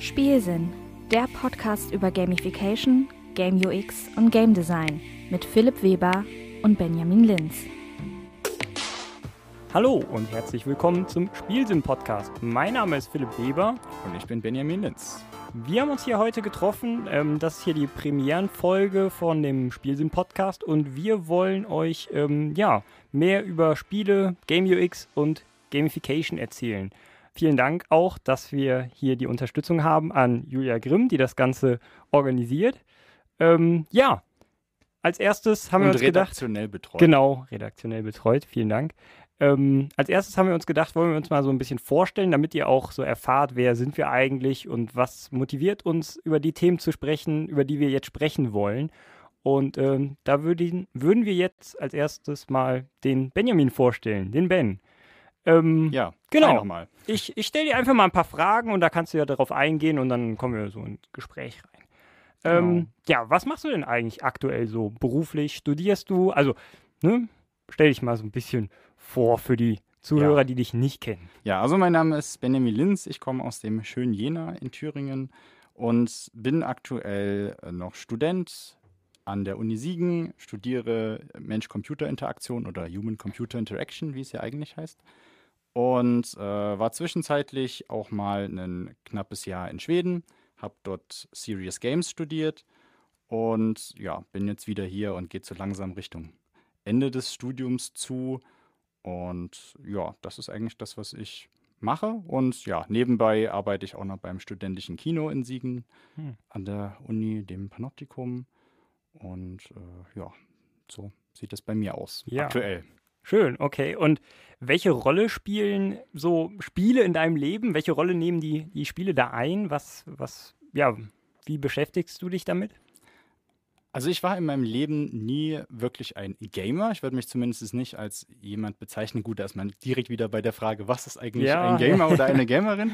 Spielsinn, der Podcast über Gamification, Game UX und Game Design mit Philipp Weber und Benjamin Linz. Hallo und herzlich willkommen zum Spielsinn-Podcast. Mein Name ist Philipp Weber. Und ich bin Benjamin Linz. Wir haben uns hier heute getroffen. Ähm, das ist hier die Premierenfolge von dem Spielsinn-Podcast und wir wollen euch ähm, ja, mehr über Spiele, Game UX und Gamification erzählen. Vielen Dank auch, dass wir hier die Unterstützung haben an Julia Grimm, die das Ganze organisiert. Ähm, ja, als erstes haben Und wir uns gedacht. redaktionell betreut. Genau, redaktionell betreut. Vielen Dank. Ähm, als erstes haben wir uns gedacht, wollen wir uns mal so ein bisschen vorstellen, damit ihr auch so erfahrt, wer sind wir eigentlich und was motiviert uns, über die Themen zu sprechen, über die wir jetzt sprechen wollen. Und ähm, da würden, würden wir jetzt als erstes mal den Benjamin vorstellen, den Ben. Ähm, Ja, Genau. nochmal. ich, ich stelle dir einfach mal ein paar Fragen und da kannst du ja darauf eingehen und dann kommen wir so ins Gespräch rein. Ähm, ja, was machst du denn eigentlich aktuell so beruflich? Studierst du? Also, ne, stell dich mal so ein bisschen vor für die Zuhörer, Ja. die dich nicht kennen. Ja, also mein Name ist Benjamin Linz. Ich komme aus dem schönen Jena in Thüringen und bin aktuell äh, noch Student an der Uni Siegen, studiere Mensch-Computer-Interaktion oder Human-Computer Interaction, wie es ja eigentlich heißt. Und äh, war zwischenzeitlich auch mal ein knappes Jahr in Schweden, habe dort Serious Games studiert und ja, bin jetzt wieder hier und geht so langsam Richtung Ende des Studiums zu. Und ja, das ist eigentlich das, was ich mache. Und ja, nebenbei arbeite ich auch noch beim studentischen Kino in Siegen Hm. an der Uni, dem Panoptikum. Und äh, ja, so sieht das bei mir aus. Ja. Aktuell. Schön, okay. Und welche Rolle spielen so Spiele in deinem Leben? Welche Rolle nehmen die, die Spiele da ein? Was, was, ja, wie beschäftigst du dich damit? Also ich war in meinem Leben nie wirklich ein Gamer. Ich würde mich zumindest nicht als jemand bezeichnen. Gut, da ist man direkt wieder bei der Frage, was ist eigentlich Ja. ein Gamer oder eine Gamerin?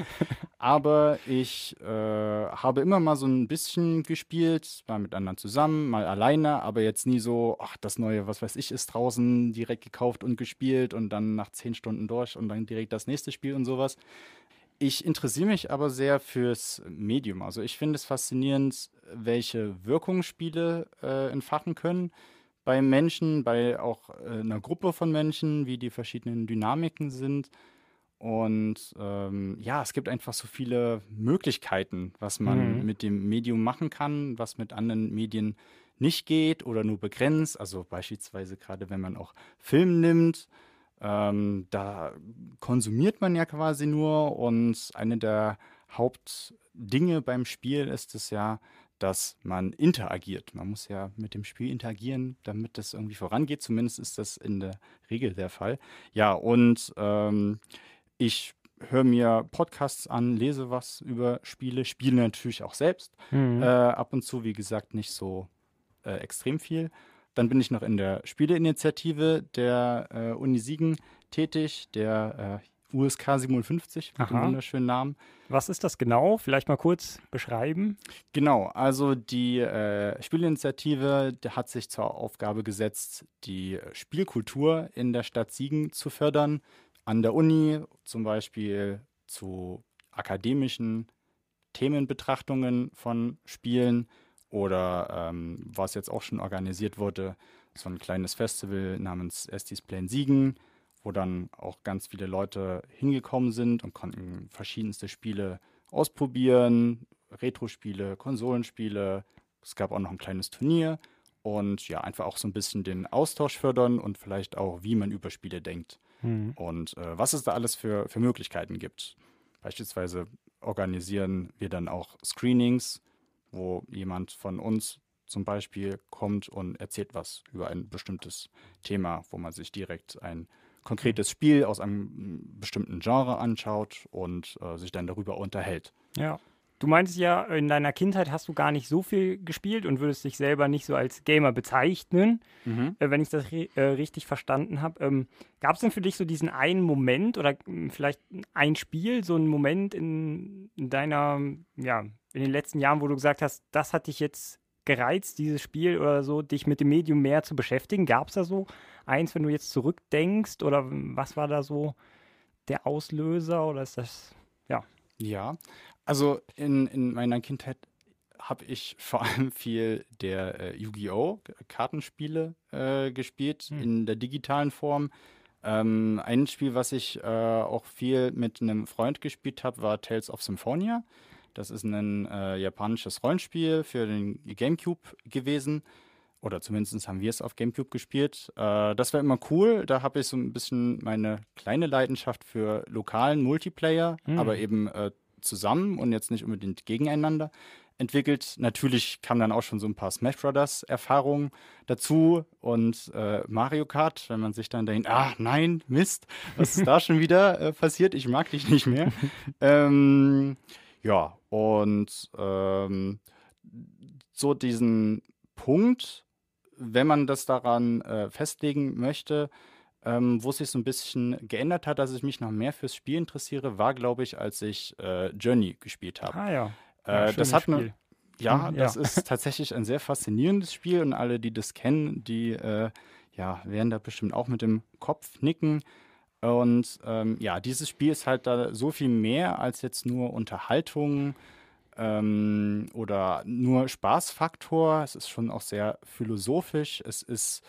Aber ich äh, habe immer mal so ein bisschen gespielt, mal mit anderen zusammen, mal alleine, aber jetzt nie so, ach, das neue, was weiß ich, ist draußen direkt gekauft und gespielt und dann nach zehn Stunden durch und dann direkt das nächste Spiel und sowas. Ich interessiere mich aber sehr fürs Medium. Also ich finde es faszinierend, welche Wirkung Spiele äh, entfachen können bei Menschen, bei auch äh, einer Gruppe von Menschen, wie die verschiedenen Dynamiken sind. Und ähm, ja, es gibt einfach so viele Möglichkeiten, was man Mhm. mit dem Medium machen kann, was mit anderen Medien nicht geht oder nur begrenzt. Also beispielsweise gerade, wenn man auch Film nimmt, ähm, da konsumiert man ja quasi nur und eine der Hauptdinge beim Spiel ist es ja, dass man interagiert. Man muss ja mit dem Spiel interagieren, damit das irgendwie vorangeht. Zumindest ist das in der Regel der Fall. Ja, und ähm, ich höre mir Podcasts an, lese was über Spiele, spiele natürlich auch selbst. Mhm. Äh, ab und zu, wie gesagt, nicht so äh, extrem viel. Dann bin ich noch in der Spieleinitiative der äh, Uni Siegen tätig, der äh, USK 57 mit dem Aha. wunderschönen Namen. Was ist das genau? Vielleicht mal kurz beschreiben. Genau, also die äh, Spielinitiative hat sich zur Aufgabe gesetzt, die Spielkultur in der Stadt Siegen zu fördern. An der Uni zum Beispiel zu akademischen Themenbetrachtungen von Spielen oder ähm, was jetzt auch schon organisiert wurde, so ein kleines Festival namens Estis Plan Siegen, wo dann auch ganz viele Leute hingekommen sind und konnten verschiedenste Spiele ausprobieren, Retro-Spiele, Konsolenspiele. Es gab auch noch ein kleines Turnier und ja, einfach auch so ein bisschen den Austausch fördern und vielleicht auch, wie man über Spiele denkt Mhm. und äh, was es da alles für, für Möglichkeiten gibt. Beispielsweise organisieren wir dann auch Screenings, wo jemand von uns zum Beispiel kommt und erzählt was über ein bestimmtes Thema, wo man sich direkt ein konkretes Spiel aus einem mm, bestimmten Genre anschaut und äh, sich dann darüber unterhält. Ja. Du meintest ja, in deiner Kindheit hast du gar nicht so viel gespielt und würdest dich selber nicht so als Gamer bezeichnen, äh, wenn ich das äh, richtig verstanden habe. Ähm, Gab es denn für dich so diesen einen Moment oder mh, vielleicht ein Spiel, so einen Moment in, in deiner, ja, in den letzten Jahren, wo du gesagt hast, das hat dich jetzt gereizt, dieses Spiel oder so, dich mit dem Medium mehr zu beschäftigen? Gab es da so eins, wenn du jetzt zurückdenkst oder was war da so der Auslöser oder ist das, Ja, Also in, in meiner Kindheit habe ich vor allem viel der äh, Yu-Gi-Oh! Kartenspiele äh, gespielt hm. in der digitalen Form. Ähm, ein Spiel, was ich äh, auch viel mit einem Freund gespielt habe, war Tales of Symphonia. Das ist ein äh, japanisches Rollenspiel für den GameCube gewesen. Oder zumindest haben wir es auf GameCube gespielt. Äh, das war immer cool. Da habe ich so ein bisschen meine kleine Leidenschaft für lokalen Multiplayer, mhm. aber eben äh, zusammen und jetzt nicht unbedingt gegeneinander entwickelt. Natürlich kamen dann auch schon so ein paar Smash Brothers Erfahrungen dazu und äh, Mario Kart, wenn man sich dann denkt, ah nein, Mist, was ist da schon wieder äh, passiert? Ich mag dich nicht mehr. ähm, ja, und ähm, so diesen Punkt, wenn man das daran äh, festlegen möchte, ähm, wo sich so ein bisschen geändert hat, dass ich mich noch mehr fürs Spiel interessiere, war, glaube ich, als ich äh, Journey gespielt habe. Ah ja. Äh, das hat mir. Ja, hm, das ist tatsächlich ein sehr faszinierendes Spiel und alle, die das kennen, die äh, ja, werden da bestimmt auch mit dem Kopf nicken. Und ähm, ja, dieses Spiel ist halt da so viel mehr als jetzt nur Unterhaltung ähm, oder nur Spaßfaktor. Es ist schon auch sehr philosophisch. Es ist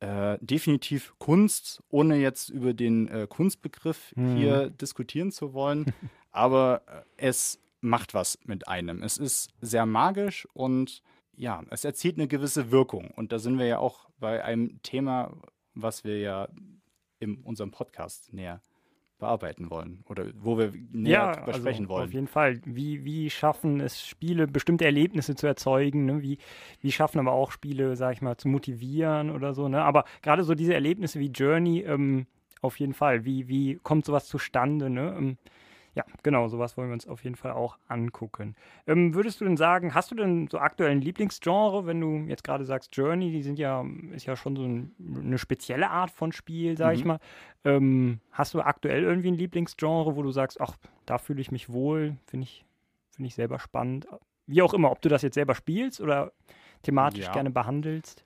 äh, definitiv Kunst, ohne jetzt über den äh, Kunstbegriff hm. hier diskutieren zu wollen. Aber äh, es macht was mit einem. Es ist sehr magisch und ja, es erzielt eine gewisse Wirkung. Und da sind wir ja auch bei einem Thema, was wir ja in unserem Podcast näher bearbeiten wollen oder wo wir näher ja, also sprechen wollen. Auf jeden Fall. Wie, wie schaffen es Spiele, bestimmte Erlebnisse zu erzeugen? Ne? Wie, wie schaffen aber auch Spiele, sag ich mal, zu motivieren oder so? Ne? Aber gerade so diese Erlebnisse wie Journey, ähm, auf jeden Fall. Wie, wie kommt sowas zustande? Ne? Ähm, ja, genau, sowas wollen wir uns auf jeden Fall auch angucken. Ähm, würdest du denn sagen, hast du denn so aktuell ein Lieblingsgenre, wenn du jetzt gerade sagst Journey, die sind ja, ist ja schon so ein, eine spezielle Art von Spiel, sag mhm. ich mal. Ähm, hast du aktuell irgendwie ein Lieblingsgenre, wo du sagst, ach, da fühle ich mich wohl, finde ich, finde ich selber spannend. Wie auch immer, ob du das jetzt selber spielst oder thematisch ja. gerne behandelst?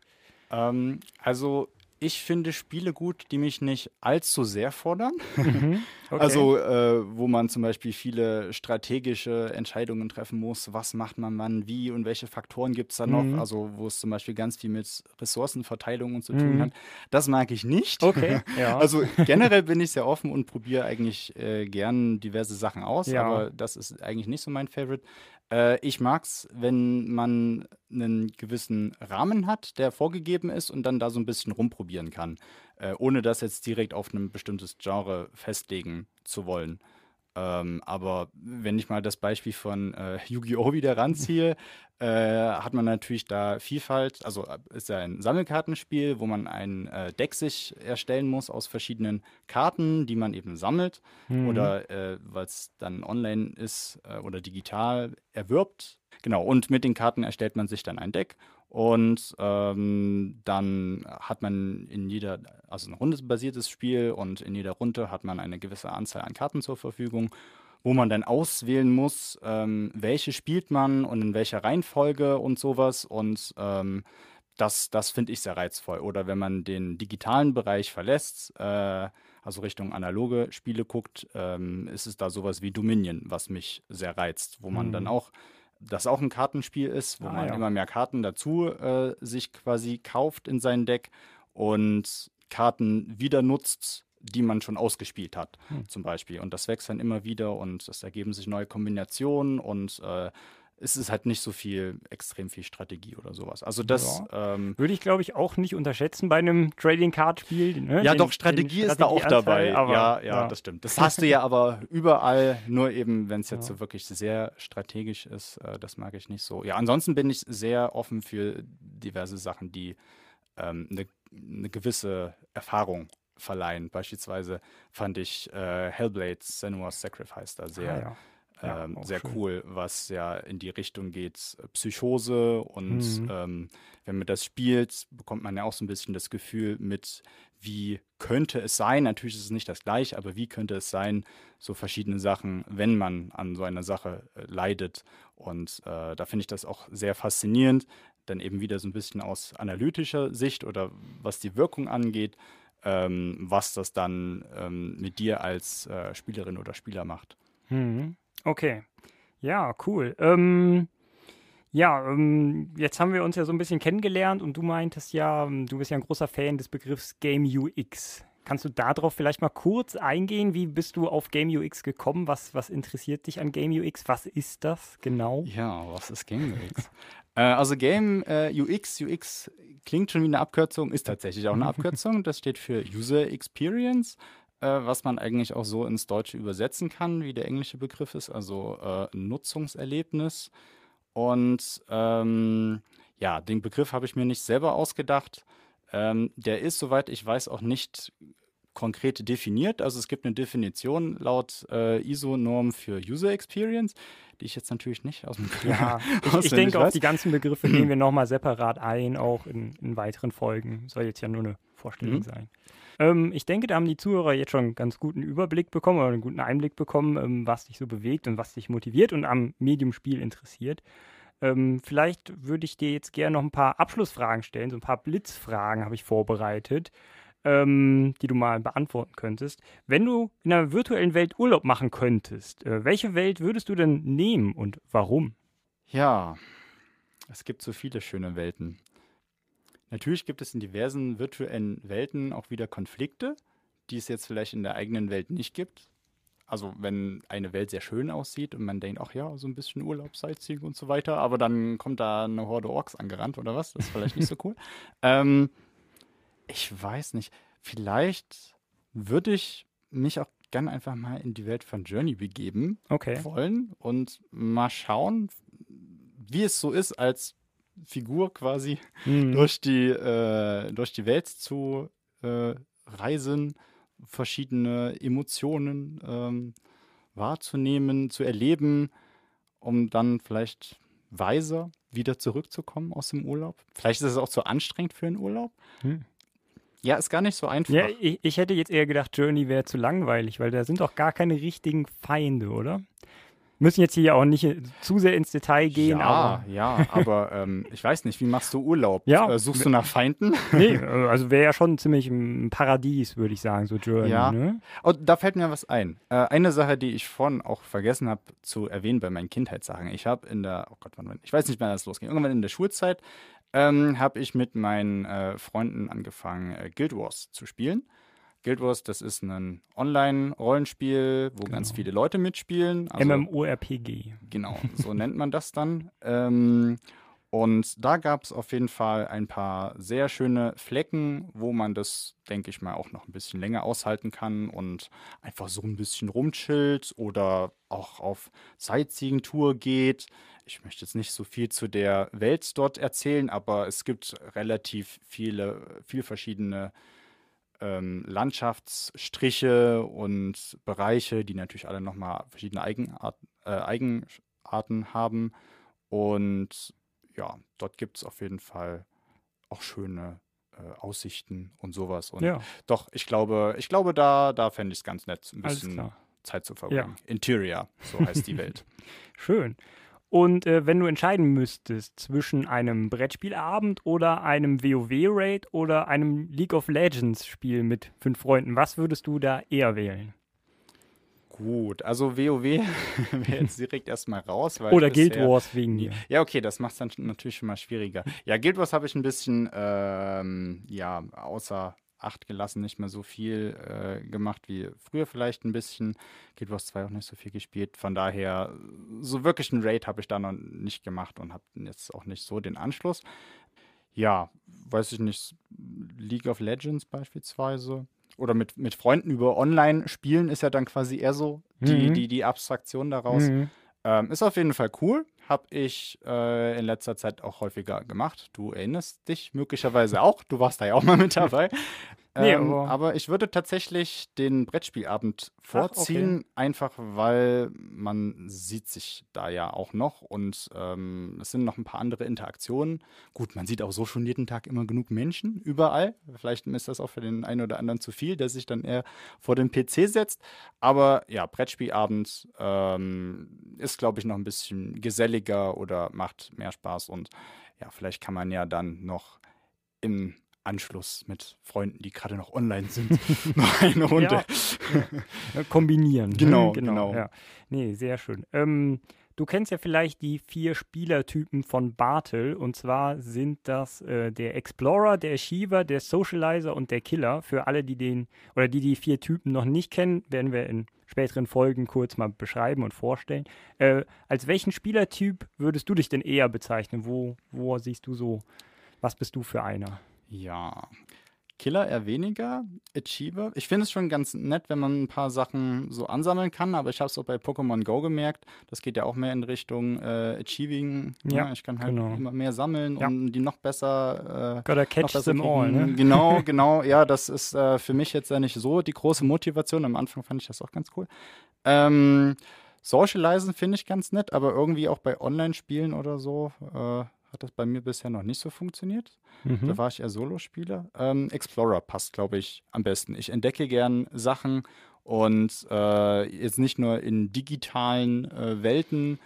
Ähm, also ich finde Spiele gut, die mich nicht allzu sehr fordern. Mhm, okay. Also, äh, wo man zum Beispiel viele strategische Entscheidungen treffen muss. Was macht man wann, wie und welche Faktoren gibt es da noch? Mhm. Also, wo es zum Beispiel ganz viel mit Ressourcenverteilung und zu tun mhm. hat. Das mag ich nicht. Okay. Ja. Also, generell bin ich sehr offen und probiere eigentlich äh, gern diverse Sachen aus, ja. aber das ist eigentlich nicht so mein Favorite. Äh, ich es, wenn man einen gewissen Rahmen hat, der vorgegeben ist und dann da so ein bisschen rumprobieren kann, äh, ohne das jetzt direkt auf ein bestimmtes Genre festlegen zu wollen. Ähm, aber wenn ich mal das Beispiel von äh, Yu-Gi-Oh! wieder ranziehe, äh, hat man natürlich da Vielfalt. Also äh, ist ja ein Sammelkartenspiel, wo man ein äh, Deck sich erstellen muss aus verschiedenen Karten, die man eben sammelt mhm. oder äh, weil es dann online ist äh, oder digital erwirbt. Genau, und mit den Karten erstellt man sich dann ein Deck und ähm, dann hat man in jeder, also ein rundesbasiertes Spiel und in jeder Runde hat man eine gewisse Anzahl an Karten zur Verfügung, wo man dann auswählen muss, ähm, welche spielt man und in welcher Reihenfolge und sowas. Und ähm, das, das finde ich sehr reizvoll. Oder wenn man den digitalen Bereich verlässt, äh, also Richtung analoge Spiele guckt, ähm, ist es da sowas wie Dominion, was mich sehr reizt, wo man mhm. dann auch das auch ein Kartenspiel ist, wo ah, man ja. immer mehr Karten dazu äh, sich quasi kauft in sein Deck und Karten wieder nutzt, die man schon ausgespielt hat, hm. zum Beispiel. Und das wächst dann immer wieder und es ergeben sich neue Kombinationen und äh, ist es halt nicht so viel, extrem viel Strategie oder sowas. Also das ja. ähm, würde ich, glaube ich, auch nicht unterschätzen bei einem Trading Card Spiel. Ne? Ja, den, doch Strategie ist da auch dabei. Aber, ja, ja, ja, das stimmt. Das hast du ja aber überall. Nur eben, wenn es jetzt so wirklich sehr strategisch ist, äh, das mag ich nicht so. Ja, ansonsten bin ich sehr offen für diverse Sachen, die eine ähm, ne, ne gewisse Erfahrung verleihen. Beispielsweise fand ich äh, Hellblade Senua's Sacrifice da sehr. Ah, ja ähm, sehr schön. cool, was ja in die Richtung geht, Psychose und mhm. ähm, wenn man das spielt, bekommt man ja auch so ein bisschen das Gefühl mit, wie könnte es sein, natürlich ist es nicht das gleiche, aber wie könnte es sein, so verschiedene Sachen, wenn man an so einer Sache äh, leidet. Und äh, da finde ich das auch sehr faszinierend, dann eben wieder so ein bisschen aus analytischer Sicht oder was die Wirkung angeht, ähm, was das dann ähm, mit dir als äh, Spielerin oder Spieler macht. Mhm. Okay. Ja, cool. Ähm, ja, ähm, jetzt haben wir uns ja so ein bisschen kennengelernt und du meintest ja, ähm, du bist ja ein großer Fan des Begriffs Game UX. Kannst du darauf vielleicht mal kurz eingehen? Wie bist du auf Game UX gekommen? Was, was interessiert dich an Game UX? Was ist das genau? Ja, was ist Game UX? äh, also Game äh, UX, UX klingt schon wie eine Abkürzung, ist tatsächlich auch eine Abkürzung. Das steht für User Experience, äh, was man eigentlich auch so ins Deutsche übersetzen kann, wie der englische Begriff ist, also äh, Nutzungserlebnis. Und ähm, ja, den Begriff habe ich mir nicht selber ausgedacht. Ähm, der ist, soweit ich weiß, auch nicht konkret definiert. Also es gibt eine Definition laut äh, ISO-Norm für User Experience, die ich jetzt natürlich nicht aus dem Ja, ich, ich denke, auf die ganzen Begriffe gehen wir nochmal separat ein, auch in, in, weiteren Folgen. Soll jetzt ja nur eine Vorstellung mhm. sein. Ähm, ich denke, da haben die Zuhörer jetzt schon einen ganz guten Überblick bekommen oder einen guten Einblick bekommen, ähm, was dich so bewegt und was dich motiviert und am Medium-Spiel interessiert. Ähm, vielleicht würde ich dir jetzt gerne noch ein paar Abschlussfragen stellen, so ein paar Blitzfragen habe ich vorbereitet, ähm, die du mal beantworten könntest. Wenn du in einer virtuellen Welt Urlaub machen könntest, äh, welche Welt würdest du denn nehmen und warum? Ja, es gibt so viele schöne Welten. Natürlich gibt es in diversen virtuellen Welten auch wieder Konflikte, die es jetzt vielleicht in der eigenen Welt nicht gibt also wenn eine Welt sehr schön aussieht und man denkt, ach ja, so ein bisschen Urlaub, Sightseeing und so weiter, aber dann kommt da eine Horde Orks angerannt oder was, das ist vielleicht nicht so cool. Ähm, ich weiß nicht, vielleicht würde ich mich auch gerne einfach mal in die Welt von Journey begeben okay. wollen und mal schauen, wie es so ist, als Figur quasi mhm. durch, die, äh, durch die Welt zu äh, reisen verschiedene Emotionen ähm, wahrzunehmen, zu erleben, um dann vielleicht weiser wieder zurückzukommen aus dem Urlaub. Vielleicht ist es auch zu anstrengend für den Urlaub. Hm. Ja, ist gar nicht so einfach. Ja, ich, ich hätte jetzt eher gedacht, Journey wäre zu langweilig, weil da sind doch gar keine richtigen Feinde, oder? Müssen jetzt hier auch nicht zu sehr ins Detail gehen. Ja, aber ja, aber ähm, ich weiß nicht, wie machst du Urlaub? Ja. Äh, suchst du nach Feinden? Nee, also wäre ja schon ziemlich ein Paradies, würde ich sagen, so Journey. Ja. Ne? Und da fällt mir was ein. Äh, eine Sache, die ich vorhin auch vergessen habe zu erwähnen bei meinen Kindheitssachen. Ich habe in der, oh Gott, wann, ich weiß nicht, wann das losging, irgendwann in der Schulzeit ähm, habe ich mit meinen äh, Freunden angefangen, äh, Guild Wars zu spielen. Guild Wars, das ist ein Online-Rollenspiel, wo genau. ganz viele Leute mitspielen. Also, MMORPG. Genau, so nennt man das dann. Ähm, und da gab es auf jeden Fall ein paar sehr schöne Flecken, wo man das, denke ich mal, auch noch ein bisschen länger aushalten kann und einfach so ein bisschen rumchillt oder auch auf Sightseeing-Tour geht. Ich möchte jetzt nicht so viel zu der Welt dort erzählen, aber es gibt relativ viele, viel verschiedene ähm, Landschaftsstriche und Bereiche, die natürlich alle nochmal verschiedene Eigenart, äh, Eigenarten haben. Und ja, dort gibt es auf jeden Fall auch schöne äh, Aussichten und sowas. Und ja. doch, ich glaube, ich glaube, da, da fände ich es ganz nett, ein bisschen Zeit zu verbringen. Ja. Interior, so heißt die Welt. Schön. Und äh, wenn du entscheiden müsstest zwischen einem Brettspielabend oder einem WoW-Raid oder einem League of Legends-Spiel mit fünf Freunden, was würdest du da eher wählen? Gut, also WoW wäre jetzt direkt erstmal raus. Oder Guild Wars wegen dir. Ja, okay, das macht es dann natürlich schon mal schwieriger. Ja, Guild Wars habe ich ein bisschen, ähm, ja, außer Acht gelassen, nicht mehr so viel äh, gemacht wie früher vielleicht ein bisschen. Guild Wars 2 auch nicht so viel gespielt. Von daher, so wirklich einen Raid habe ich da noch nicht gemacht und habe jetzt auch nicht so den Anschluss. Ja, weiß ich nicht, League of Legends beispielsweise. Oder mit, mit Freunden über Online spielen ist ja dann quasi eher so die, mhm. die, die Abstraktion daraus. Mhm. Ähm, ist auf jeden Fall cool. Habe ich äh, in letzter Zeit auch häufiger gemacht. Du erinnerst dich möglicherweise auch. Du warst da ja auch mal mit dabei. Nee, ähm, aber, aber, ich würde tatsächlich den Brettspielabend vorziehen, Ach, okay. einfach weil man sieht sich da ja auch noch und ähm, es sind noch ein paar andere Interaktionen. Gut, man sieht auch so schon jeden Tag immer genug Menschen überall. Vielleicht ist das auch für den einen oder anderen zu viel, der sich dann eher vor den PC setzt. Aber ja, Brettspielabend ähm, ist, glaube ich, noch ein bisschen geselliger oder macht mehr Spaß und ja, vielleicht kann man ja dann noch im Anschluss mit Freunden, die gerade noch online sind, noch eine Runde ja. kombinieren. Genau, genau. genau. Ja. Nee, sehr schön. Ähm, Du kennst ja vielleicht die vier Spielertypen von Bartel. Und zwar sind das äh, der Explorer, der Achiever, der Socializer und der Killer. Für alle, die den oder die die vier Typen noch nicht kennen, werden wir in späteren Folgen kurz mal beschreiben und vorstellen. Äh, als welchen Spielertyp würdest du dich denn eher bezeichnen? Wo, wo siehst du so, was bist du für einer? Ja, Killer eher weniger, Achiever. Ich finde es schon ganz nett, wenn man ein paar Sachen so ansammeln kann, aber ich habe es auch bei Pokémon Go gemerkt, das geht ja auch mehr in Richtung äh, Achieving. Ja, ja, ne? ich kann halt genau. immer mehr sammeln, ja. um die noch besser. Äh, Gotta catch them all, ne? Genau, genau. Ja, das ist äh, für mich jetzt ja nicht so die große Motivation. Am Anfang fand ich das auch ganz cool. Ähm, Socializen finde ich ganz nett, aber irgendwie auch bei Online-Spielen oder so äh, hat das bei mir bisher noch nicht so funktioniert. Mhm. Da war ich eher Solospieler. Ähm, Explorer passt, glaube ich, am besten. Ich entdecke gern Sachen und äh, jetzt nicht nur in digitalen äh, Welten.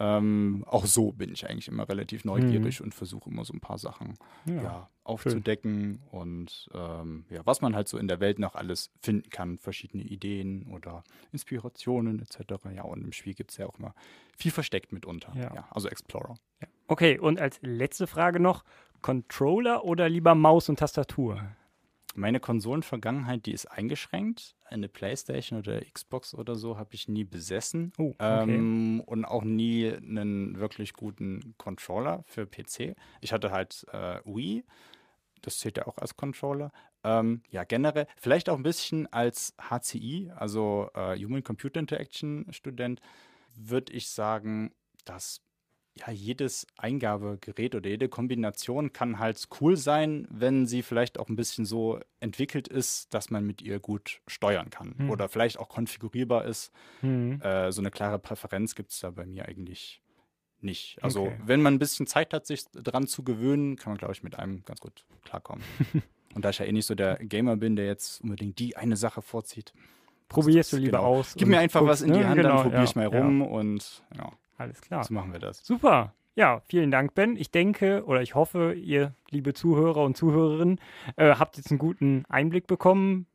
Ähm, auch so bin ich eigentlich immer relativ neugierig mhm. und versuche immer so ein paar Sachen ja, ja, aufzudecken schön. und ähm, ja, was man halt so in der Welt noch alles finden kann, verschiedene Ideen oder Inspirationen etc. Ja, und im Spiel gibt es ja auch immer viel versteckt mitunter. Ja. also Explorer. Ja. Okay, und als letzte Frage noch: Controller oder lieber Maus und Tastatur? Meine Konsolenvergangenheit, die ist eingeschränkt. Eine Playstation oder Xbox oder so habe ich nie besessen. Oh, okay. ähm, und auch nie einen wirklich guten Controller für PC. Ich hatte halt äh, Wii. Das zählt ja auch als Controller. Ähm, ja, generell, vielleicht auch ein bisschen als HCI, also äh, Human Computer Interaction Student, würde ich sagen, dass ja, jedes Eingabegerät oder jede Kombination kann halt cool sein, wenn sie vielleicht auch ein bisschen so entwickelt ist, dass man mit ihr gut steuern kann hm. oder vielleicht auch konfigurierbar ist. Hm. Äh, so eine klare Präferenz gibt es da bei mir eigentlich nicht. Also, okay. wenn man ein bisschen Zeit hat, sich dran zu gewöhnen, kann man, glaube ich, mit einem ganz gut klarkommen. Und da ich ja eh nicht so der Gamer bin, der jetzt unbedingt die eine Sache vorzieht, probierst du lieber genau. aus. Gib mir einfach was in die ne? Hand, genau, dann probiere ich mal rum ja. und ja. Alles klar. So machen wir das. Super. Ja, vielen Dank, Ben. Ich denke oder ich hoffe, ihr, liebe Zuhörer und Zuhörerinnen, äh, habt jetzt einen guten Einblick bekommen,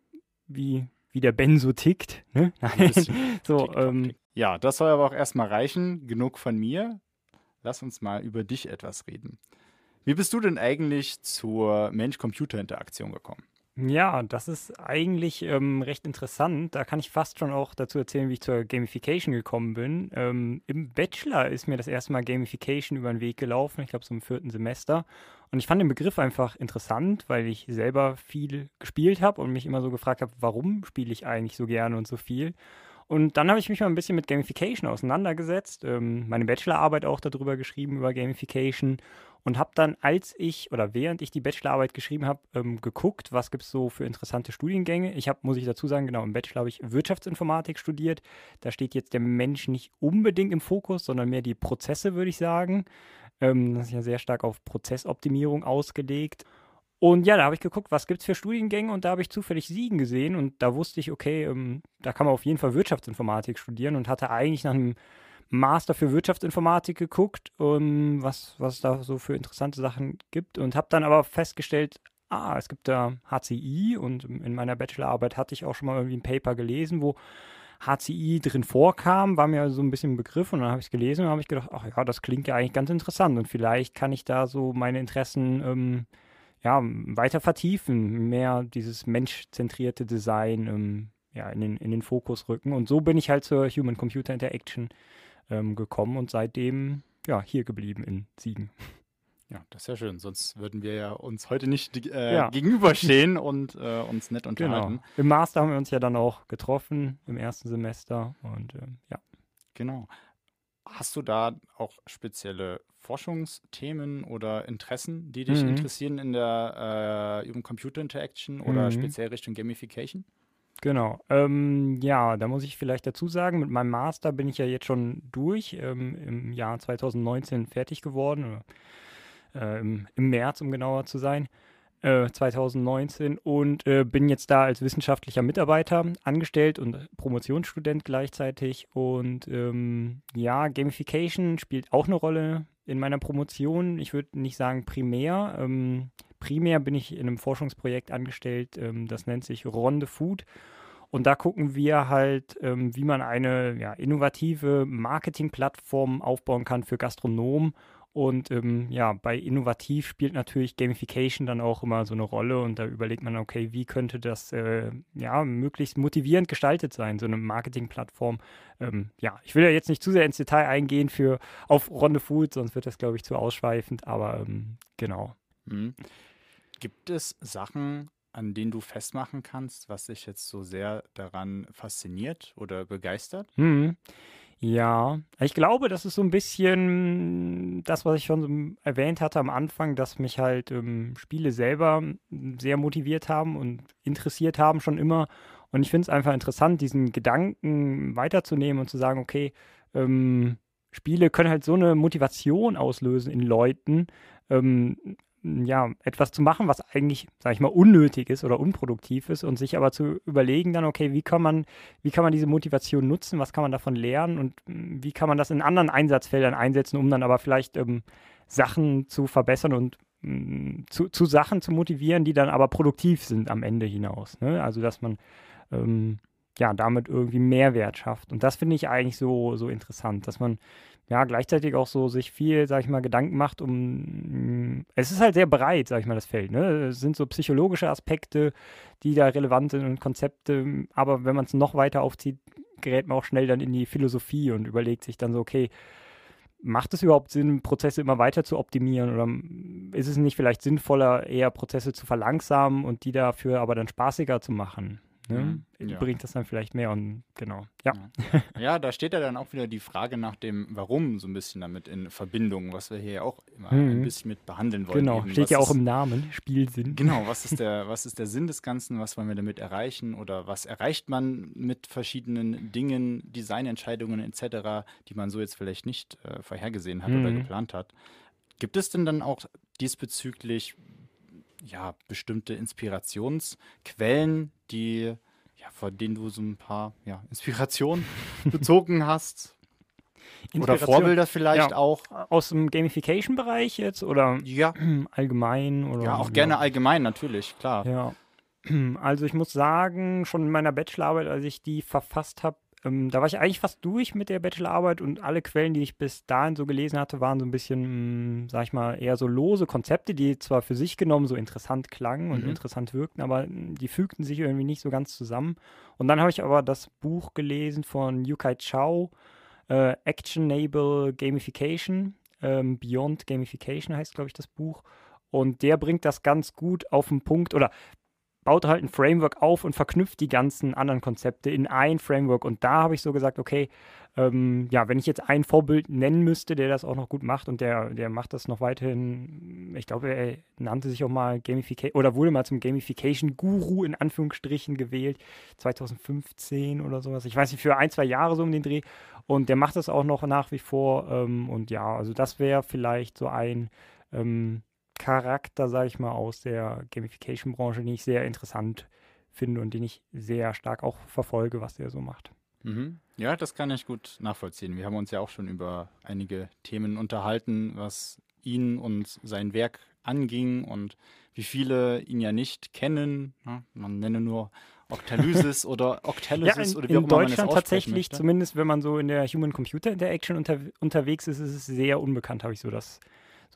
wie, wie der Ben so tickt. Ne? Nein. so, ähm, ja, das soll aber auch erstmal reichen. Genug von mir. Lass uns mal über dich etwas reden. Wie bist du denn eigentlich zur Mensch-Computer-Interaktion gekommen? Ja, das ist eigentlich ähm, recht interessant. Da kann ich fast schon auch dazu erzählen, wie ich zur Gamification gekommen bin. Ähm, Im Bachelor ist mir das erste Mal Gamification über den Weg gelaufen, ich glaube so im vierten Semester. Und ich fand den Begriff einfach interessant, weil ich selber viel gespielt habe und mich immer so gefragt habe, warum spiele ich eigentlich so gerne und so viel. Und dann habe ich mich mal ein bisschen mit Gamification auseinandergesetzt, ähm, meine Bachelorarbeit auch darüber geschrieben, über Gamification und habe dann, als ich oder während ich die Bachelorarbeit geschrieben habe, ähm, geguckt, was gibt es so für interessante Studiengänge. Ich habe, muss ich dazu sagen, genau, im Bachelor habe ich Wirtschaftsinformatik studiert. Da steht jetzt der Mensch nicht unbedingt im Fokus, sondern mehr die Prozesse, würde ich sagen. Ähm, das ist ja sehr stark auf Prozessoptimierung ausgelegt. Und ja, da habe ich geguckt, was gibt es für Studiengänge und da habe ich zufällig Siegen gesehen und da wusste ich, okay, ähm, da kann man auf jeden Fall Wirtschaftsinformatik studieren und hatte eigentlich nach einem Master für Wirtschaftsinformatik geguckt, um, was, was es da so für interessante Sachen gibt und habe dann aber festgestellt, ah, es gibt da HCI und in meiner Bachelorarbeit hatte ich auch schon mal irgendwie ein Paper gelesen, wo HCI drin vorkam, war mir so ein bisschen ein Begriff und dann habe ich es gelesen und habe ich gedacht, ach ja, das klingt ja eigentlich ganz interessant und vielleicht kann ich da so meine Interessen ähm, ja, weiter vertiefen, mehr dieses menschzentrierte Design ähm, ja, in, den, in den Fokus rücken. Und so bin ich halt zur Human-Computer Interaction ähm, gekommen und seitdem ja, hier geblieben in Siegen. Ja, das ist ja schön. Sonst würden wir ja uns heute nicht äh, ja. gegenüberstehen und äh, uns nett unterhalten. Genau. Im Master haben wir uns ja dann auch getroffen im ersten Semester und äh, ja. Genau. Hast du da auch spezielle Forschungsthemen oder Interessen, die dich mhm. interessieren in der äh, Computer Interaction oder mhm. speziell Richtung Gamification? Genau. Ähm, ja, da muss ich vielleicht dazu sagen, mit meinem Master bin ich ja jetzt schon durch, ähm, im Jahr 2019 fertig geworden, äh, im, im, März, um genauer zu sein, äh, 2019 und äh, bin jetzt da als wissenschaftlicher Mitarbeiter angestellt und Promotionsstudent gleichzeitig. Und ähm, ja, Gamification spielt auch eine Rolle in meiner Promotion. Ich würde nicht sagen primär. Ähm, primär bin ich in einem Forschungsprojekt angestellt, ähm, das nennt sich Ronde Food. Und da gucken wir halt, ähm, wie man eine ja, innovative Marketingplattform aufbauen kann für Gastronomen und ähm, ja, bei innovativ spielt natürlich Gamification dann auch immer so eine Rolle und da überlegt man, okay, wie könnte das äh, ja möglichst motivierend gestaltet sein, so eine Marketingplattform. Ähm, ja, ich will ja jetzt nicht zu sehr ins Detail eingehen für auf Ronde Food, sonst wird das, glaube ich, zu ausschweifend, aber ähm, genau. Mhm. Gibt es Sachen, an denen du festmachen kannst, was dich jetzt so sehr daran fasziniert oder begeistert? Mhm. Ja, ich glaube, das ist so ein bisschen das, was ich schon erwähnt hatte am Anfang, dass mich halt ähm, Spiele selber sehr motiviert haben und interessiert haben schon immer. Und ich finde es einfach interessant, diesen Gedanken weiterzunehmen und zu sagen, okay, ähm, Spiele können halt so eine Motivation auslösen in Leuten, ähm, ja, etwas zu machen, was eigentlich, sage ich mal, unnötig ist oder unproduktiv ist und sich aber zu überlegen dann, okay, wie kann man, wie kann man diese Motivation nutzen, was kann man davon lernen und wie kann man das in anderen Einsatzfeldern einsetzen, um dann aber vielleicht ähm, Sachen zu verbessern und zu, zu, Sachen zu motivieren, die dann aber produktiv sind am Ende hinaus. Ne? Also dass man ähm, ja damit irgendwie Mehrwert schafft. Und das finde ich eigentlich so, so interessant, dass man ja, gleichzeitig auch so sich viel, sag ich mal, Gedanken macht um, es ist halt sehr breit, sag ich mal, das Feld, ne? Es sind so psychologische Aspekte, die da relevant sind und Konzepte, aber wenn man es noch weiter aufzieht, gerät man auch schnell dann in die Philosophie und überlegt sich dann so, okay, macht es überhaupt Sinn, Prozesse immer weiter zu optimieren oder ist es nicht vielleicht sinnvoller, eher Prozesse zu verlangsamen und die dafür aber dann spaßiger zu machen? Ne? Mhm, ja. Bringt das dann vielleicht mehr und genau. Ja. ja. ja. da steht ja dann auch wieder die Frage nach dem Warum so ein bisschen damit in Verbindung, was wir hier auch immer mhm. ein bisschen mit behandeln wollen. Genau, eben, steht ja auch ist, im Namen, Spielsinn. Genau, was ist, der, was ist der Sinn des Ganzen, was wollen wir damit erreichen oder was erreicht man mit verschiedenen Dingen, Designentscheidungen etc., die man so jetzt vielleicht nicht äh, vorhergesehen hat mhm. oder geplant hat. Gibt es denn dann auch diesbezüglich ja, bestimmte Inspirationsquellen, die, ja, von denen du so ein paar ja, Inspirationen bezogen hast. Oder Vorbilder vielleicht ja, auch. Aus dem Gamification-Bereich jetzt oder ja. allgemein? Oder, ja, auch gerne allgemein natürlich, klar. Ja. Also ich muss sagen, schon in meiner Bachelorarbeit, als ich die verfasst habe, ähm, da war ich eigentlich fast durch mit der Bachelorarbeit und alle Quellen, die ich bis dahin so gelesen hatte, waren so ein bisschen, mh, hm, sag ich mal, eher so lose Konzepte, die zwar für sich genommen so interessant klangen und mhm. interessant wirkten, aber hm, die fügten sich irgendwie nicht so ganz zusammen. Und dann habe ich aber das Buch gelesen von Yukai Chao, äh, Actionable Gamification, ähm, Beyond Gamification heißt, glaube ich, das Buch. Und der bringt das ganz gut auf den Punkt oder baut halt ein Framework auf und verknüpft die ganzen anderen Konzepte in ein Framework. Und da habe ich so gesagt, okay, ähm, ja, wenn ich jetzt ein Vorbild nennen müsste, der das auch noch gut macht und der, der macht das noch weiterhin, ich glaube, er nannte sich auch mal Gamification oder wurde mal zum Gamification-Guru in Anführungsstrichen gewählt, 2015 oder sowas. Ich weiß nicht, für ein, zwei Jahre so um den Dreh. Und der macht das auch noch nach wie vor. Ähm, und ja, also das wäre vielleicht so ein ähm, Charakter, sage ich mal, aus der Gamification-Branche, den ich sehr interessant finde und den ich sehr stark auch verfolge, was der so macht. Mhm. Ja, das kann ich gut nachvollziehen. Wir haben uns ja auch schon über einige Themen unterhalten, was ihn und sein Werk anging und wie viele ihn ja nicht kennen. Ja, man nenne nur Octalysis oder Octalysis ja, in, oder wie auch immer Deutschland tatsächlich, möchte. zumindest wenn man so in der Human-Computer-Interaction unter, unterwegs ist, ist es sehr unbekannt, habe ich so das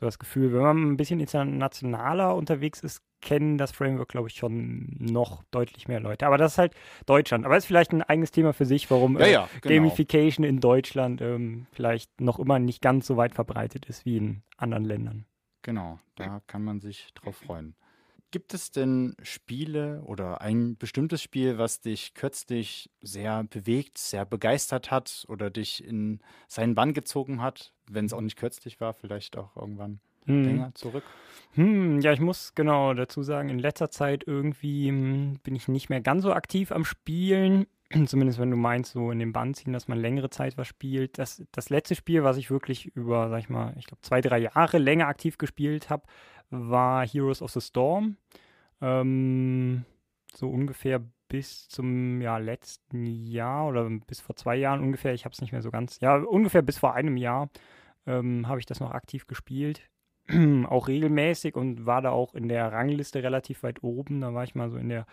so das Gefühl. Wenn man ein bisschen internationaler unterwegs ist, kennen das Framework, glaube ich, schon noch deutlich mehr Leute. Aber das ist halt Deutschland. Aber ist vielleicht ein eigenes Thema für sich, warum ja, ja, genau. Gamification in Deutschland ähm, vielleicht noch immer nicht ganz so weit verbreitet ist wie in anderen Ländern. Genau, da kann man sich drauf freuen. Gibt es denn Spiele oder ein bestimmtes Spiel, was dich kürzlich sehr bewegt, sehr begeistert hat oder dich in seinen Bann gezogen hat, wenn es auch nicht kürzlich war, vielleicht auch irgendwann hm. länger zurück? Hm, ja, ich muss genau dazu sagen, in letzter Zeit irgendwie hm, bin ich nicht mehr ganz so aktiv am Spielen. Zumindest wenn du meinst, so in den Bann ziehen, dass man längere Zeit was spielt. Das, das letzte Spiel, was ich wirklich über, sag ich mal, ich glaube zwei, drei Jahre länger aktiv gespielt habe, war Heroes of the Storm. Ähm, so ungefähr bis zum ja, letzten Jahr oder bis vor zwei Jahren ungefähr. Ich habe es nicht mehr so ganz. Ja, ungefähr bis vor einem Jahr ähm, habe ich das noch aktiv gespielt. auch regelmäßig und war da auch in der Rangliste relativ weit oben. Da war ich mal so in der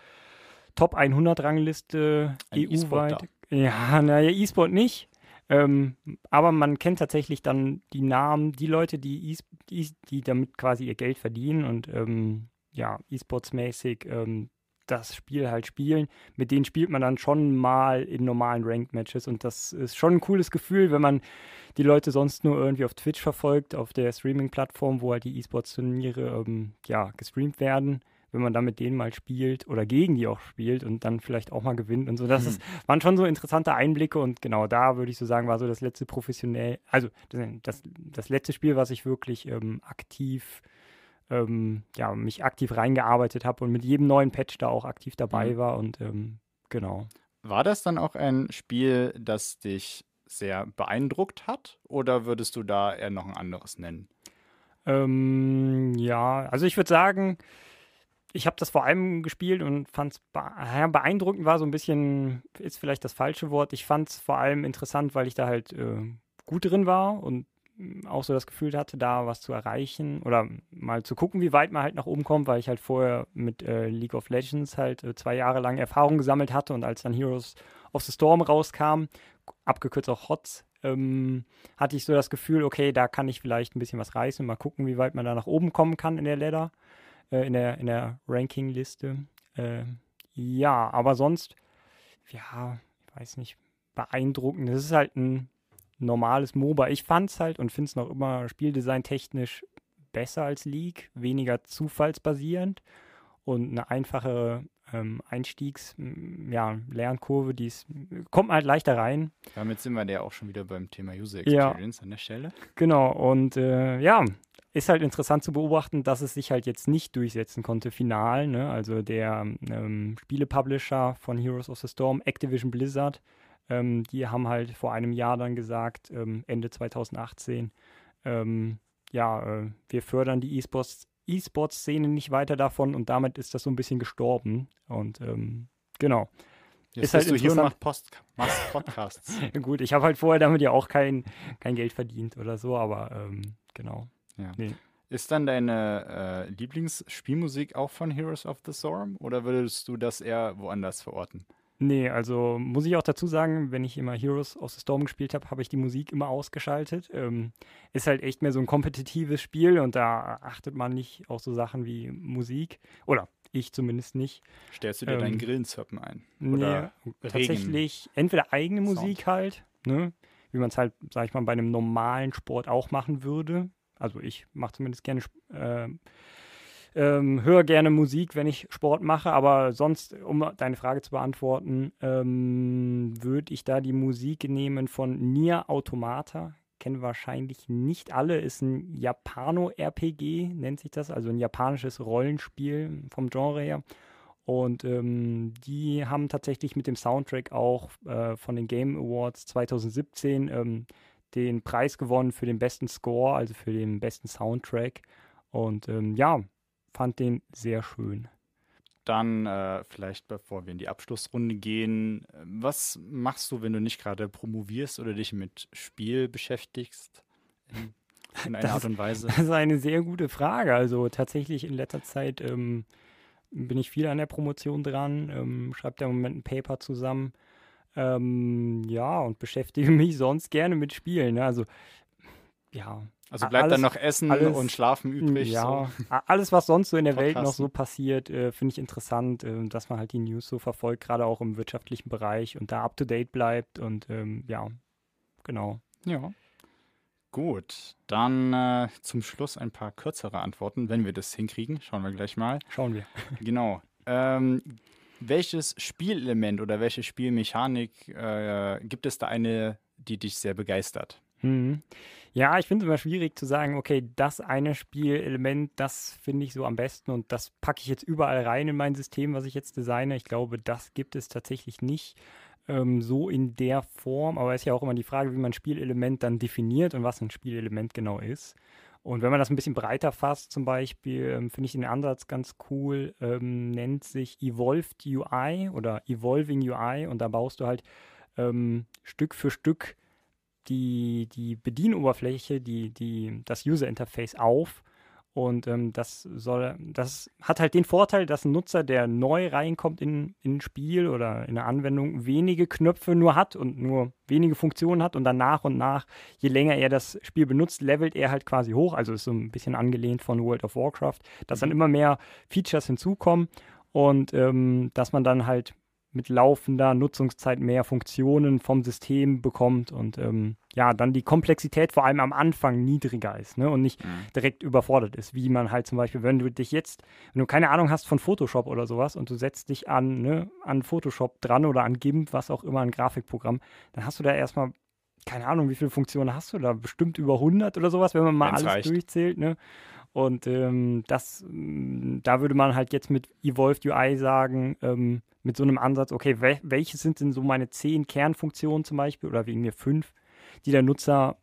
Top 100 Rangliste EU-weit. Ja, naja, E-Sport nicht. Ähm, aber man kennt tatsächlich dann die Namen, die Leute, die, e die, damit quasi ihr Geld verdienen und ähm, ja, E-Sports-mäßig ähm, das Spiel halt spielen. Mit denen spielt man dann schon mal in normalen Ranked-Matches und das ist schon ein cooles Gefühl, wenn man die Leute sonst nur irgendwie auf Twitch verfolgt, auf der Streaming-Plattform, wo halt die E-Sports-Turniere ähm, ja, gestreamt werden wenn man dann mit denen mal spielt oder gegen die auch spielt und dann vielleicht auch mal gewinnt und so. Das mhm. ist, waren schon so interessante Einblicke und genau da würde ich so sagen, war so das letzte professionell, also das, das letzte Spiel, was ich wirklich ähm, aktiv ähm, ja, mich aktiv reingearbeitet habe und mit jedem neuen Patch da auch aktiv dabei mhm. war und ähm, genau. War das dann auch ein Spiel, das dich sehr beeindruckt hat oder würdest du da eher noch ein anderes nennen? Ähm, ja, also ich würde sagen, ich habe das vor allem gespielt und fand es beeindruckend war so ein bisschen, ist vielleicht das falsche Wort. Ich fand es vor allem interessant, weil ich da halt äh, gut drin war und auch so das Gefühl hatte, da was zu erreichen oder mal zu gucken, wie weit man halt nach oben kommt, weil ich halt vorher mit äh, League of Legends halt äh, zwei Jahre lang Erfahrung gesammelt hatte und als dann Heroes of the Storm rauskam, abgekürzt auch HOTS, ähm, hatte ich so das Gefühl, okay, da kann ich vielleicht ein bisschen was reißen, mal gucken, wie weit man da nach oben kommen kann in der Ladder, äh, in der, in der Ranking-Liste. Äh, ja, aber sonst, ja, ich weiß nicht, beeindruckend. Das ist halt ein normales MOBA. Ich fand es halt und finde es noch immer spieldesigntechnisch besser als League, weniger zufallsbasierend und eine einfachere ähm, Einstiegs-, ja, die ist, kommt halt leichter rein. Damit sind wir ja auch schon wieder beim Thema User Experience ja, an der Stelle. Genau, und äh, ja, ist halt interessant zu beobachten, dass es sich halt jetzt nicht durchsetzen konnte final. Ne? Also der ähm, Spiele-Publisher von Heroes of the Storm, Activision Blizzard, ähm, die haben halt vor einem Jahr dann gesagt, ähm, Ende 2018, ähm, ja, äh, wir fördern die E-Sports E-Sports-Szene nicht weiter davon und damit ist das so ein bisschen gestorben. Und ähm, genau. Jetzt ist halt du hier und machst, Post, machst Podcasts. Gut, ich habe halt vorher damit ja auch kein, kein Geld verdient oder so, aber ähm, genau. Ja. Nee. Ist dann deine äh, Lieblingsspielmusik auch von Heroes of the Storm oder würdest du das eher woanders verorten? Nee, also muss ich auch dazu sagen, wenn ich immer Heroes of the Storm gespielt habe, habe ich die Musik immer ausgeschaltet. Ähm, ist halt echt mehr so ein kompetitives Spiel und da achtet man nicht auf so Sachen wie Musik. Oder ich zumindest nicht. Stellst du dir ähm, deinen Grillenzirpen ein? Oder nee, tatsächlich entweder eigene Sound. Musik halt, ne? wie man es halt, sag ich mal, bei einem normalen Sport auch machen würde. Also ich mache zumindest gerne äh, ähm, höre gerne Musik, wenn ich Sport mache, aber sonst, um deine Frage zu beantworten, ähm, würde ich da die Musik nehmen von Nier Automata. Kennen wahrscheinlich nicht alle, ist ein Japano-RPG, nennt sich das, also ein japanisches Rollenspiel vom Genre her. Und ähm, die haben tatsächlich mit dem Soundtrack auch äh, von den Game Awards 2017 ähm, den Preis gewonnen für den besten Score, also für den besten Soundtrack. Und ähm, ja, fand den sehr schön. Dann äh, vielleicht, bevor wir in die Abschlussrunde gehen, was machst du, wenn du nicht gerade promovierst oder dich mit Spiel beschäftigst? In, in einer das, Art und Weise? Das ist eine sehr gute Frage. Also tatsächlich in letzter Zeit ähm, bin ich viel an der Promotion dran, ähm, schreibe da im Moment ein Paper zusammen. Ähm, ja, und beschäftige mich sonst gerne mit Spielen. Ne? Also, ja, also bleibt alles, dann noch Essen alles, und Schlafen übrig. Ja, so. alles, was sonst so in der Welt noch so passiert, äh, finde ich interessant, äh, dass man halt die News so verfolgt, gerade auch im wirtschaftlichen Bereich und da up to date bleibt und ähm, ja, genau. Ja. Gut, dann äh, zum Schluss ein paar kürzere Antworten, wenn wir das hinkriegen. Schauen wir gleich mal. Schauen wir. Genau. Ähm, welches Spielelement oder welche Spielmechanik äh, gibt es da eine, die dich sehr begeistert? Mhm. Ja, ich finde es immer schwierig zu sagen, okay, das eine Spielelement, das finde ich so am besten und das packe ich jetzt überall rein in mein System, was ich jetzt designe. Ich glaube, das gibt es tatsächlich nicht ähm, so in der Form, aber es ist ja auch immer die Frage, wie man ein Spielelement dann definiert und was ein Spielelement genau ist. Und wenn man das ein bisschen breiter fasst, zum Beispiel, ähm, finde ich den Ansatz ganz cool, ähm, nennt sich Evolved UI oder Evolving UI und da baust du halt ähm, Stück für Stück die, die Bedienoberfläche, die, die, das User Interface auf Und ähm, das soll, das hat halt den Vorteil, dass ein Nutzer, der neu reinkommt in, in ein Spiel oder in eine Anwendung, wenige Knöpfe nur hat und nur wenige Funktionen hat und dann nach und nach, je länger er das Spiel benutzt, levelt er halt quasi hoch. Also ist so ein bisschen angelehnt von World of Warcraft, dass dann mhm. immer mehr Features hinzukommen und ähm, dass man dann halt mit laufender Nutzungszeit mehr Funktionen vom System bekommt und ähm, ja, dann die Komplexität vor allem am Anfang niedriger ist ne, und nicht mhm. direkt überfordert ist, wie man halt zum Beispiel, wenn du dich jetzt, wenn du keine Ahnung hast von Photoshop oder sowas und du setzt dich an, ne, an Photoshop dran oder an GIMP, was auch immer, ein Grafikprogramm, dann hast du da erstmal keine Ahnung, wie viele Funktionen hast du da? Bestimmt über 100 oder sowas, wenn man mal Wenn's alles reicht. durchzählt. Ne? Und ähm, das, da würde man halt jetzt mit Evolved UI sagen, ähm, mit so einem Ansatz, okay, wel welche sind denn so meine zehn Kernfunktionen zum Beispiel oder wegen mir fünf, die der Nutzer,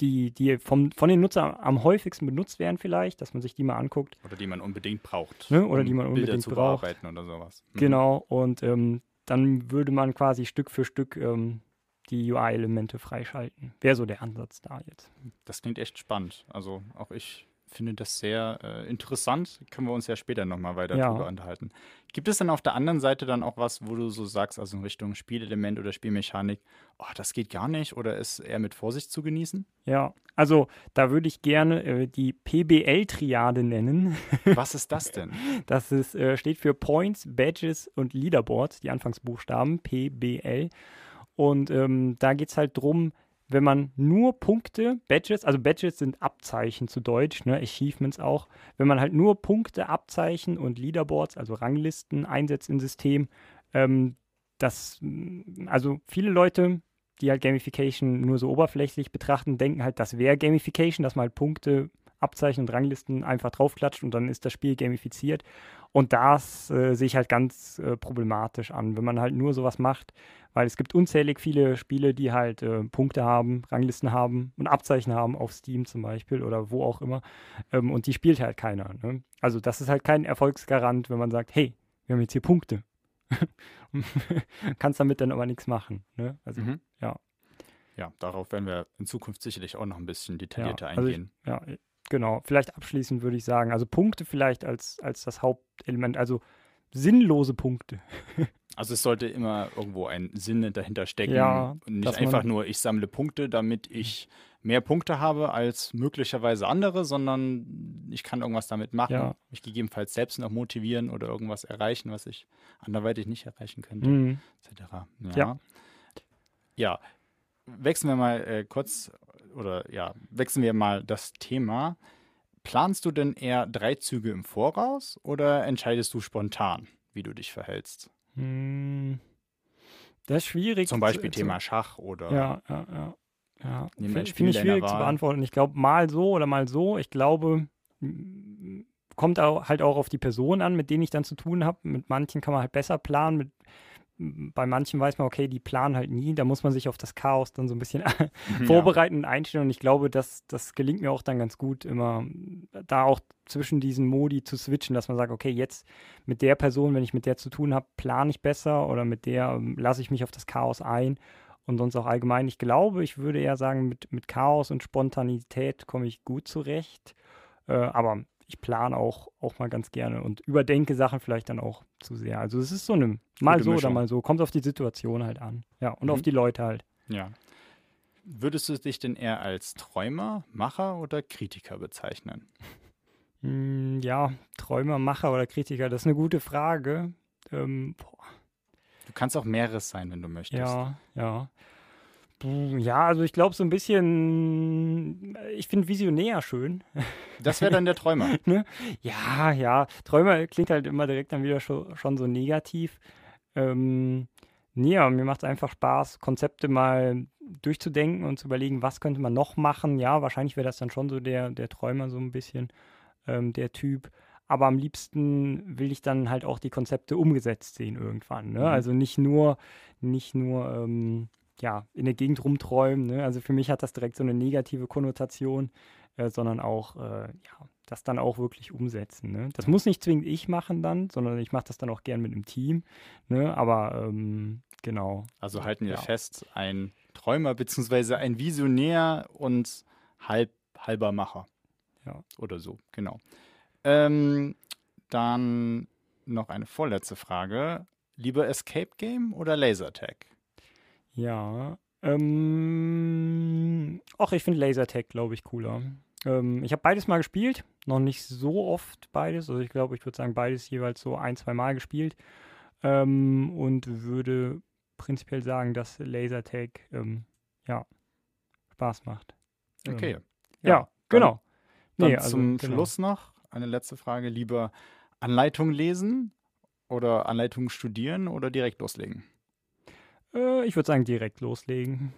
die, die vom, von den Nutzern am häufigsten benutzt werden vielleicht, dass man sich die mal anguckt. Oder die man unbedingt braucht. Ne? Oder um die man Bilder unbedingt zu braucht. bearbeiten oder sowas. Mhm. Genau, und ähm, dann würde man quasi Stück für Stück ähm, die UI-Elemente freischalten. Wäre so der Ansatz da jetzt. Das klingt echt spannend. Also auch ich finde das sehr äh, interessant. Können wir uns ja später nochmal weiter ja. darüber unterhalten. Gibt es dann auf der anderen Seite dann auch was, wo du so sagst, also in Richtung Spielelement oder Spielmechanik, oh, das geht gar nicht oder ist eher mit Vorsicht zu genießen? Ja, also da würde ich gerne äh, die PBL-Triade nennen. Was ist das denn? Das ist, äh, steht für Points, Badges und Leaderboards, die Anfangsbuchstaben PBL. Und ähm, da geht es halt darum, wenn man nur Punkte, Badges, also Badges sind Abzeichen zu Deutsch, ne, Achievements auch, wenn man halt nur Punkte, Abzeichen und Leaderboards, also Ranglisten einsetzt im System, ähm, das, also viele Leute, die halt Gamification nur so oberflächlich betrachten, denken halt, das wäre Gamification, dass man halt Punkte, Abzeichen und Ranglisten einfach draufklatscht und dann ist das Spiel gamifiziert. Und das äh, sehe ich halt ganz äh, problematisch an, wenn man halt nur sowas macht, weil es gibt unzählig viele Spiele, die halt äh, Punkte haben, Ranglisten haben und Abzeichen haben auf Steam zum Beispiel oder wo auch immer. Ähm, und die spielt halt keiner. Ne? Also das ist halt kein Erfolgsgarant, wenn man sagt, hey, wir haben jetzt hier Punkte. Kannst damit dann aber nichts machen. Ne? Also, mhm. ja. Ja, darauf werden wir in Zukunft sicherlich auch noch ein bisschen detaillierter ja, also eingehen. Ich, ja, genau. Vielleicht abschließend würde ich sagen, also Punkte vielleicht als, als das Hauptelement, also sinnlose Punkte. Also es sollte immer irgendwo ein Sinn dahinter stecken ja, und nicht einfach nur, ich sammle Punkte, damit ich mehr Punkte habe als möglicherweise andere, sondern ich kann irgendwas damit machen, ja. mich gegebenenfalls selbst noch motivieren oder irgendwas erreichen, was ich anderweitig nicht erreichen könnte, mhm. etc. Ja. ja. ja. wechseln wir mal äh, kurz oder ja, wechseln wir mal das Thema. Planst du denn eher drei Züge im Voraus oder entscheidest du spontan, wie du dich verhältst? Hm, das ist schwierig. Zum Beispiel zu, Thema Schach oder. Ja, ja, ja. ja. Finde ich schwierig zu beantworten. Ich glaube, mal so oder mal so. Ich glaube, kommt auch, halt auch auf die Person an, mit denen ich dann zu tun habe. Mit manchen kann man halt besser planen, mit bei manchen weiß man, okay, die planen halt nie, da muss man sich auf das Chaos dann so ein bisschen vorbereiten und einstellen. Und ich glaube, das, das gelingt mir auch dann ganz gut, immer da auch zwischen diesen Modi zu switchen, dass man sagt, okay, jetzt mit der Person, wenn ich mit der zu tun habe, plane ich besser oder mit der ähm, lasse ich mich auf das Chaos ein und sonst auch allgemein. Ich glaube, ich würde eher sagen, mit, mit Chaos und Spontanität komme ich gut zurecht. Äh, aber ich plane auch, auch mal ganz gerne und überdenke Sachen vielleicht dann auch zu sehr. Also es ist so eine, mal Gute so Mischung. oder mal so, kommt auf die Situation halt an. Ja, und mhm. auf die Leute halt. Ja. Würdest du dich denn eher als Träumer, Macher oder Kritiker bezeichnen? Hm, ja, Träumer, Macher oder Kritiker, das ist eine gute Frage. Ähm, du kannst auch mehreres sein, wenn du möchtest. Ja, ja. Ja, also ich glaube so ein bisschen, ich finde Visionär schön. Das wäre dann der Träumer. ne? Ja, ja. Träumer klingt halt immer direkt dann wieder schon, schon so negativ. Ähm, nee, aber mir macht es einfach Spaß, Konzepte mal durchzudenken und zu überlegen, was könnte man noch machen. Ja, wahrscheinlich wäre das dann schon so der, der Träumer so ein bisschen, ähm, der Typ. Aber am liebsten will ich dann halt auch die Konzepte umgesetzt sehen irgendwann. Ne? Mhm. Also nicht nur, nicht nur ähm, ja, in der Gegend rumträumen. Ne? Also für mich hat das direkt so eine negative Konnotation, äh, sondern auch, äh, ja, das dann auch wirklich umsetzen. Ne? Das muss nicht zwingend ich machen dann, sondern ich mache das dann auch gern mit einem Team. Ne? Aber ähm, genau. Also halten wir ja. fest, ein Träumer bzw. ein Visionär und halb, halber Macher. Ja. Oder so, genau. Ähm, dann noch eine vorletzte Frage. Lieber Escape Game oder Lasertag? Ja, ähm, ach, ich finde Lasertag, glaube ich, cooler. Ähm, ich habe beides mal gespielt, noch nicht so oft beides. Also ich glaube, ich würde sagen, beides jeweils so ein, zwei Mal gespielt. Ähm, und würde prinzipiell sagen, dass Lasertag ähm, ja, Spaß macht. Okay. Ähm, ja, ja, genau. Dann nee, also, zum genau. Schluss noch eine letzte Frage. Lieber Anleitung lesen oder Anleitung studieren oder direkt loslegen? Äh, ich würde sagen, direkt loslegen.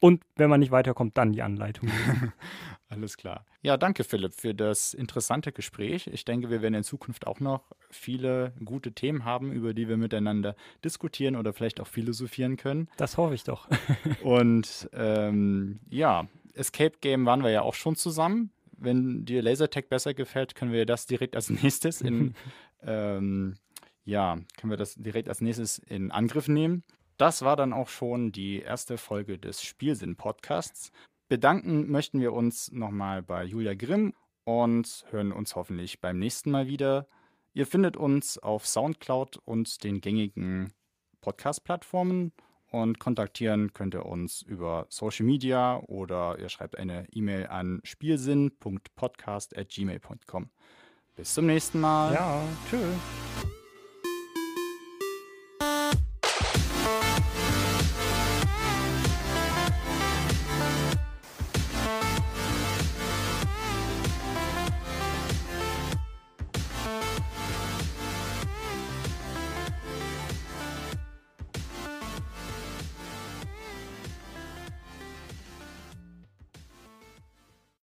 Und wenn man nicht weiterkommt, dann die Anleitung. Alles klar. Ja, danke Philipp für das interessante Gespräch. Ich denke, wir werden in Zukunft auch noch viele gute Themen haben, über die wir miteinander diskutieren oder vielleicht auch philosophieren können. Das hoffe ich doch. Und ähm, ja, Escape Game waren wir ja auch schon zusammen. Wenn dir Lasertag besser gefällt, können wir das direkt als nächstes in ähm, ja, können wir das direkt als nächstes in Angriff nehmen. Das war dann auch schon die erste Folge des Spielsinn-Podcasts. Bedanken möchten wir uns nochmal bei Julia Grimm und hören uns hoffentlich beim nächsten Mal wieder. Ihr findet uns auf Soundcloud und den gängigen Podcast-Plattformen und kontaktieren könnt ihr uns über Social Media oder ihr schreibt eine E-Mail an spielsinn.podcast.gmail.com. Bis zum nächsten Mal. Ja, tschüss.